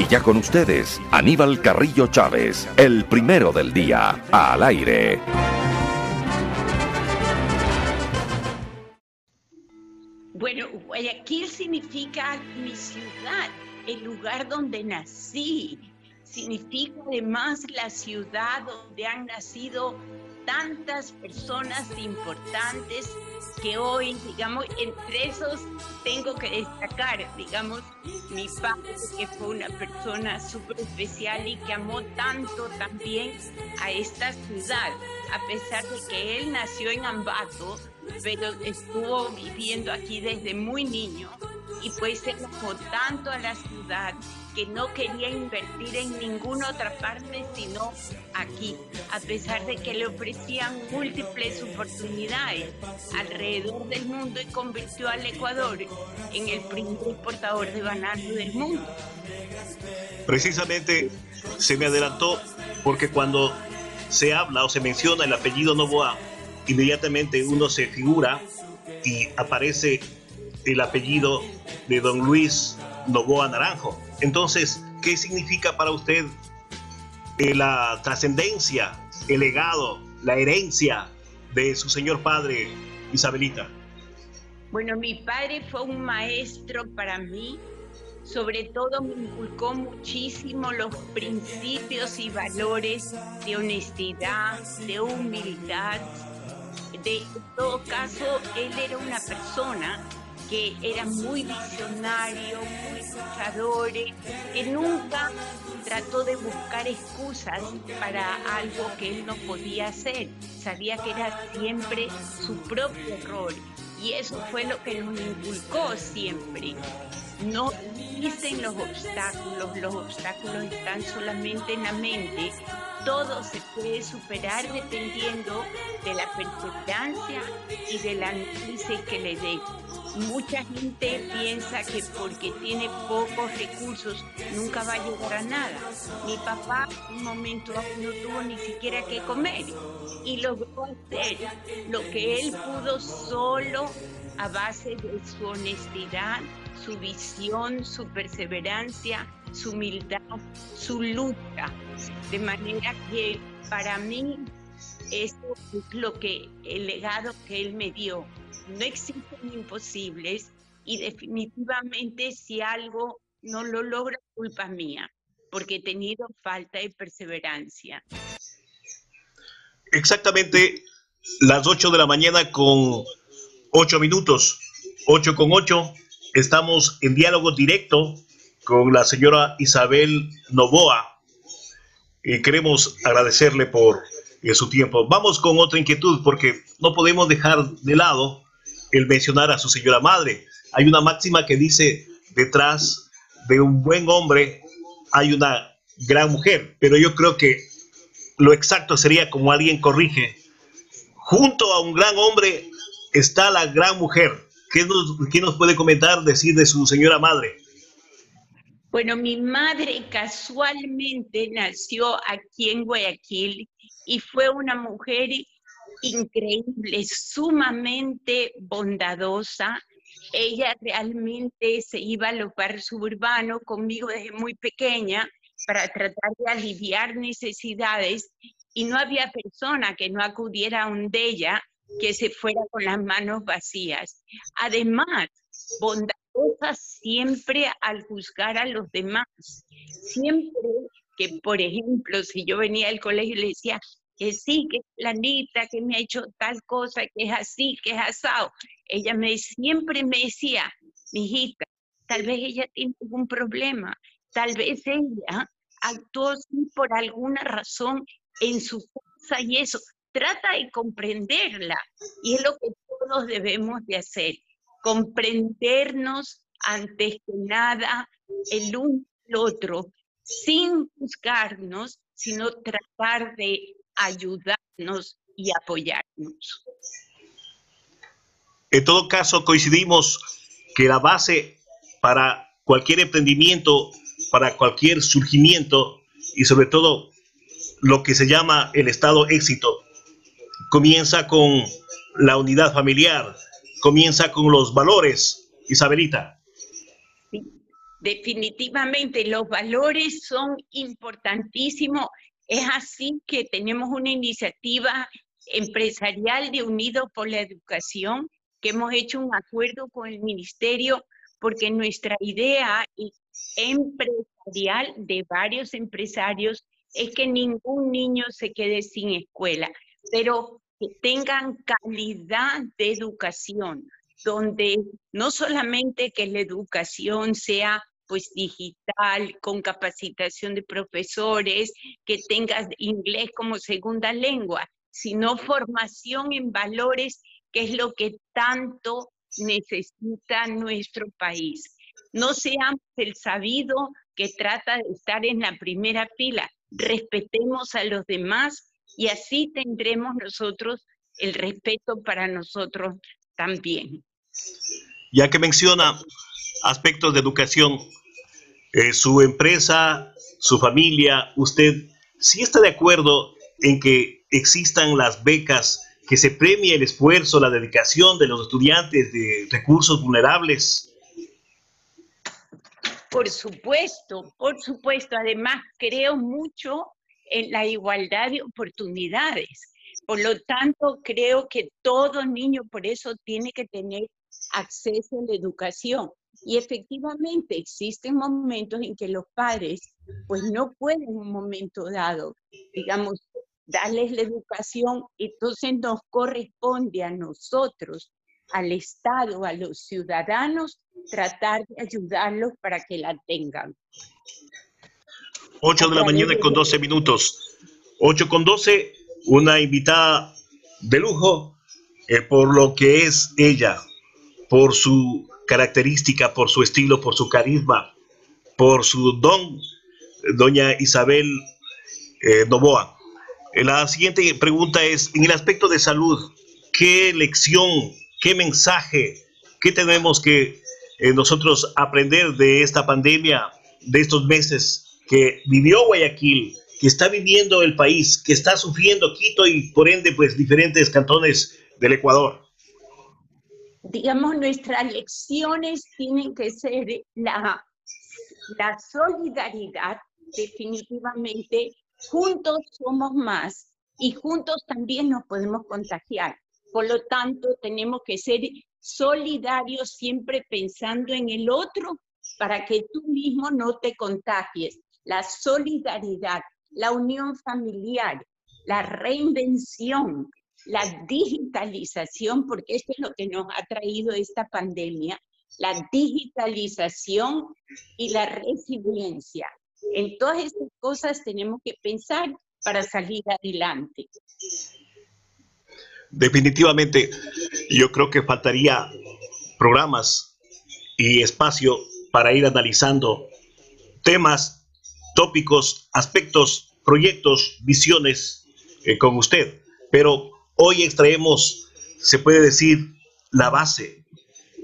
Y ya con ustedes, Aníbal Carrillo Chávez, el primero del día, al aire. Bueno, Guayaquil significa mi ciudad, el lugar donde nací. Significa además la ciudad donde han nacido tantas personas importantes que hoy, digamos, entre esos tengo que destacar, digamos, mi padre, que fue una persona súper especial y que amó tanto también a esta ciudad, a pesar de que él nació en Ambato, pero estuvo viviendo aquí desde muy niño y pues se tanto a la ciudad que no quería invertir en ninguna otra parte sino aquí, a pesar de que le ofrecían múltiples oportunidades alrededor del mundo y convirtió al Ecuador en el primer exportador de banano del mundo. Precisamente se me adelantó porque cuando se habla o se menciona el apellido Novoa, inmediatamente uno se figura y aparece el apellido de don Luis Novoa Naranjo. Entonces, ¿qué significa para usted eh, la trascendencia, el legado, la herencia de su señor padre, Isabelita? Bueno, mi padre fue un maestro para mí, sobre todo me inculcó muchísimo los principios y valores de honestidad, de humildad. De todo caso, él era una persona que era muy visionario, muy luchador, que nunca trató de buscar excusas para algo que él no podía hacer. Sabía que era siempre su propio error y eso fue lo que nos inculcó siempre. No dicen los obstáculos, los obstáculos están solamente en la mente. Todo se puede superar dependiendo de la perseverancia y de la noticia que le dé. Mucha gente piensa que porque tiene pocos recursos nunca va a llegar a nada. Mi papá un momento no tuvo ni siquiera que comer y logró hacer lo que él pudo solo a base de su honestidad, su visión, su perseverancia, su humildad, su lucha. De manera que para mí eso es lo que el legado que él me dio no existen imposibles y definitivamente si algo no lo logra, culpa mía, porque he tenido falta de perseverancia. Exactamente las 8 de la mañana con 8 minutos, 8 con 8, estamos en diálogo directo con la señora Isabel Novoa y queremos agradecerle por eh, su tiempo. Vamos con otra inquietud porque no podemos dejar de lado el mencionar a su señora madre. Hay una máxima que dice, detrás de un buen hombre hay una gran mujer, pero yo creo que lo exacto sería como alguien corrige, junto a un gran hombre está la gran mujer. ¿Qué nos, puede comentar, decir de su señora madre? Bueno, mi madre casualmente nació aquí en Guayaquil y fue una mujer increíble, sumamente bondadosa. Ella realmente se iba al lugar suburbano conmigo desde muy pequeña para tratar de aliviar necesidades y no había persona que no acudiera a un de ella que se fuera con las manos vacías. Además, bondadosa siempre al juzgar a los demás. Siempre que, por ejemplo, si yo venía al colegio y le decía, que sí, que la Anita, que me ha hecho tal cosa, que es así, que es asado. Ella me siempre me decía, mi hijita, tal vez ella tiene algún problema, tal vez ella actuó por alguna razón en su casa y eso. Trata de comprenderla y es lo que todos debemos de hacer, comprendernos antes que nada el uno el otro, sin juzgarnos, sino tratar de ayudarnos y apoyarnos. En todo caso, coincidimos que la base para cualquier emprendimiento, para cualquier surgimiento y sobre todo lo que se llama el estado éxito, comienza con la unidad familiar, comienza con los valores. Isabelita. definitivamente los valores son importantísimos. Es así que tenemos una iniciativa empresarial de Unidos por la Educación, que hemos hecho un acuerdo con el ministerio porque nuestra idea empresarial de varios empresarios es que ningún niño se quede sin escuela, pero que tengan calidad de educación, donde no solamente que la educación sea pues digital, con capacitación de profesores, que tengas inglés como segunda lengua, sino formación en valores, que es lo que tanto necesita nuestro país. No seamos el sabido que trata de estar en la primera fila, respetemos a los demás y así tendremos nosotros el respeto para nosotros también. Ya que menciona aspectos de educación, eh, su empresa, su familia, usted, ¿sí está de acuerdo en que existan las becas, que se premie el esfuerzo, la dedicación de los estudiantes de recursos vulnerables? Por supuesto, por supuesto. Además, creo mucho en la igualdad de oportunidades. Por lo tanto, creo que todo niño por eso tiene que tener acceso a la educación. Y efectivamente existen momentos en que los padres pues no pueden en un momento dado, digamos, darles la educación, entonces nos corresponde a nosotros, al Estado, a los ciudadanos, tratar de ayudarlos para que la tengan. 8 de la mañana con 12 minutos. 8 con 12, una invitada de lujo eh, por lo que es ella, por su característica, por su estilo, por su carisma, por su don, doña Isabel eh, Novoa. Eh, la siguiente pregunta es, en el aspecto de salud, ¿qué lección, qué mensaje, qué tenemos que eh, nosotros aprender de esta pandemia, de estos meses que vivió Guayaquil, que está viviendo el país, que está sufriendo Quito y por ende pues diferentes cantones del Ecuador? digamos, nuestras lecciones tienen que ser la, la solidaridad, definitivamente, juntos somos más y juntos también nos podemos contagiar. Por lo tanto, tenemos que ser solidarios siempre pensando en el otro para que tú mismo no te contagies. La solidaridad, la unión familiar, la reinvención, la digitalización, porque esto es lo que nos ha traído esta pandemia, la digitalización y la resiliencia. En todas estas cosas tenemos que pensar para salir adelante. Definitivamente, yo creo que faltaría programas y espacio para ir analizando temas, tópicos, aspectos, proyectos, visiones eh, con usted. Pero Hoy extraemos, se puede decir, la base,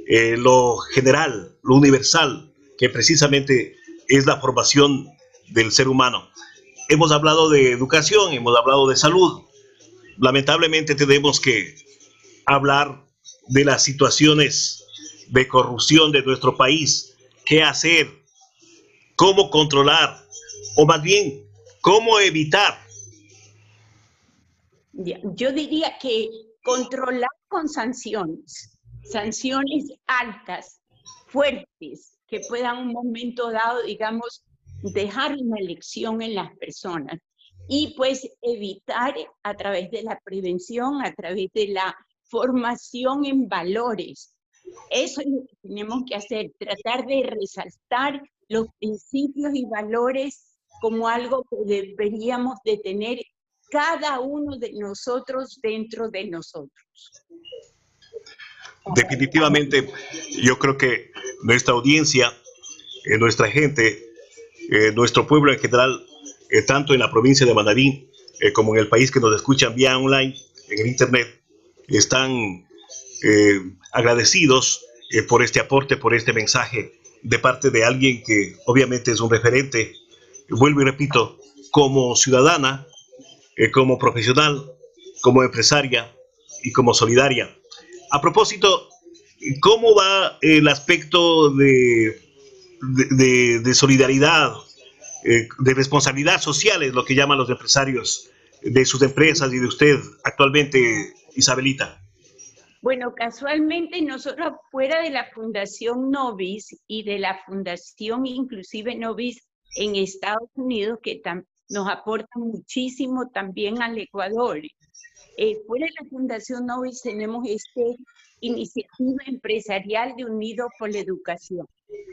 eh, lo general, lo universal, que precisamente es la formación del ser humano. Hemos hablado de educación, hemos hablado de salud. Lamentablemente tenemos que hablar de las situaciones de corrupción de nuestro país, qué hacer, cómo controlar, o más bien, cómo evitar yo diría que controlar con sanciones, sanciones altas, fuertes, que puedan un momento dado, digamos, dejar una lección en las personas y pues evitar a través de la prevención, a través de la formación en valores. Eso es lo que tenemos que hacer, tratar de resaltar los principios y valores como algo que deberíamos de tener cada uno de nosotros dentro de nosotros. Definitivamente, yo creo que nuestra audiencia, eh, nuestra gente, eh, nuestro pueblo en general, eh, tanto en la provincia de Manabí como en el país que nos escuchan vía online, en el Internet, están agradecidos por este aporte, por este mensaje de parte de alguien que obviamente es un referente, vuelvo y repito, como ciudadana, eh, como profesional, como empresaria y como solidaria. A propósito, ¿cómo va el aspecto de de, solidaridad, eh, de responsabilidad social, es lo que llaman los empresarios de sus empresas y de usted actualmente, Isabelita? Bueno, casualmente nosotros fuera de la Fundación Novis y de la Fundación inclusive Novis en Estados Unidos, que nos aporta muchísimo también al Ecuador. Eh, fuera de la Fundación Novis tenemos esta iniciativa empresarial de Unidos por la Educación.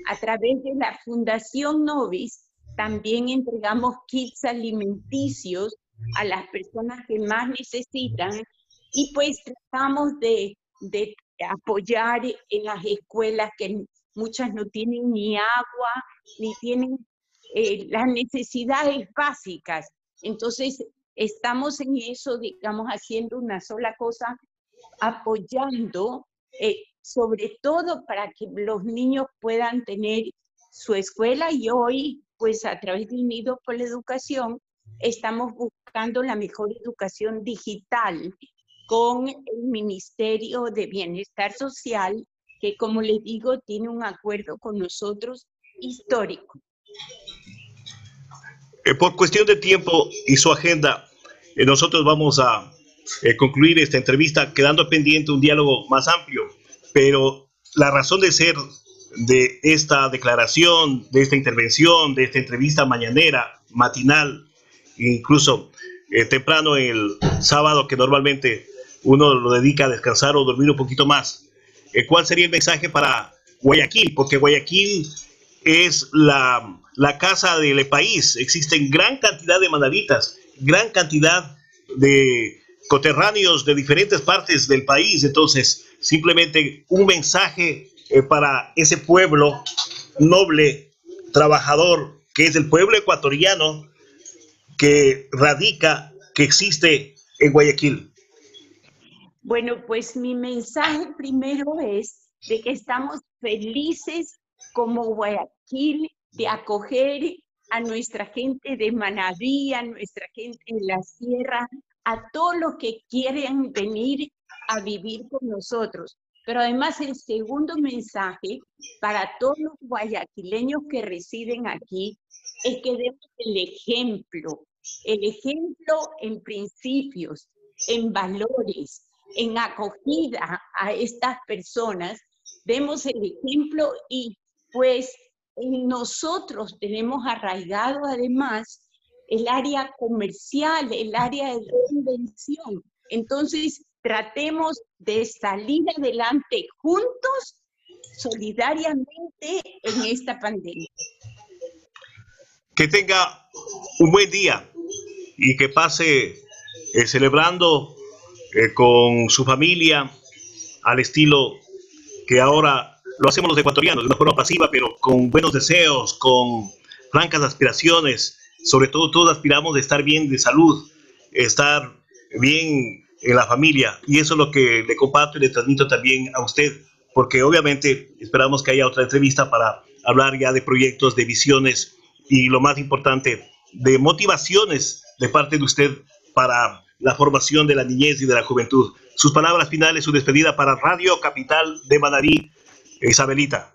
A través de la Fundación Novis también entregamos kits alimenticios a las personas que más necesitan y pues tratamos de, de apoyar en las escuelas que muchas no tienen ni agua, ni tienen eh, las necesidades básicas. Entonces, estamos en eso, digamos, haciendo una sola cosa, apoyando, eh, sobre todo para que los niños puedan tener su escuela y hoy, pues a través de Unidos por la Educación, estamos buscando la mejor educación digital con el Ministerio de Bienestar Social, que como les digo, tiene un acuerdo con nosotros histórico. Eh, por cuestión de tiempo y su agenda, eh, nosotros vamos a eh, concluir esta entrevista quedando pendiente un diálogo más amplio, pero la razón de ser de esta declaración, de esta intervención, de esta entrevista mañanera, matinal, incluso temprano el sábado que normalmente uno lo dedica a descansar o dormir un poquito más. ¿Cuál sería el mensaje para Guayaquil? Porque Guayaquil es la, la casa del país. Existen gran cantidad de manaditas, gran cantidad de coterráneos de diferentes partes del país. Entonces, simplemente un mensaje eh, para ese pueblo noble, trabajador, que es el pueblo ecuatoriano que radica, que existe en Guayaquil. Bueno, pues mi mensaje primero es de que estamos felices como Guayaquil de acoger a nuestra gente de Manabí, a nuestra gente en la sierra, a todos los que quieren venir a vivir con nosotros. Pero además el segundo mensaje para todos los guayaquileños que residen aquí es que demos el ejemplo, el ejemplo en principios, en valores, en acogida a estas personas, demos el ejemplo y pues en nosotros tenemos arraigado además el área comercial, el área de reinvención. Entonces, tratemos de salir adelante juntos, solidariamente en esta pandemia. Que tenga un buen día y que pase eh, celebrando eh, con su familia, al estilo que ahora lo hacemos los ecuatorianos, de una forma pasiva, pero con buenos deseos, con francas aspiraciones. Sobre todo, todos aspiramos de estar bien de salud, estar bien en la familia. Y eso es lo que le comparto y le transmito también a usted, porque obviamente esperamos que haya otra entrevista para hablar ya de proyectos, de visiones y lo más importante, de motivaciones de parte de usted para la formación de la niñez y de la juventud. Sus palabras finales, su despedida para Radio Capital de Manarí, Isabelita.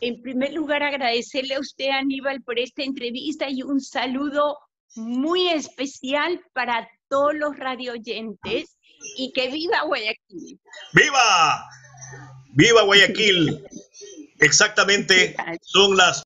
En primer lugar, agradecerle a usted, Aníbal, por esta entrevista y un saludo muy especial para todos los radioyentes y que viva Guayaquil. ¡Viva! ¡Viva Guayaquil! Exactamente, son las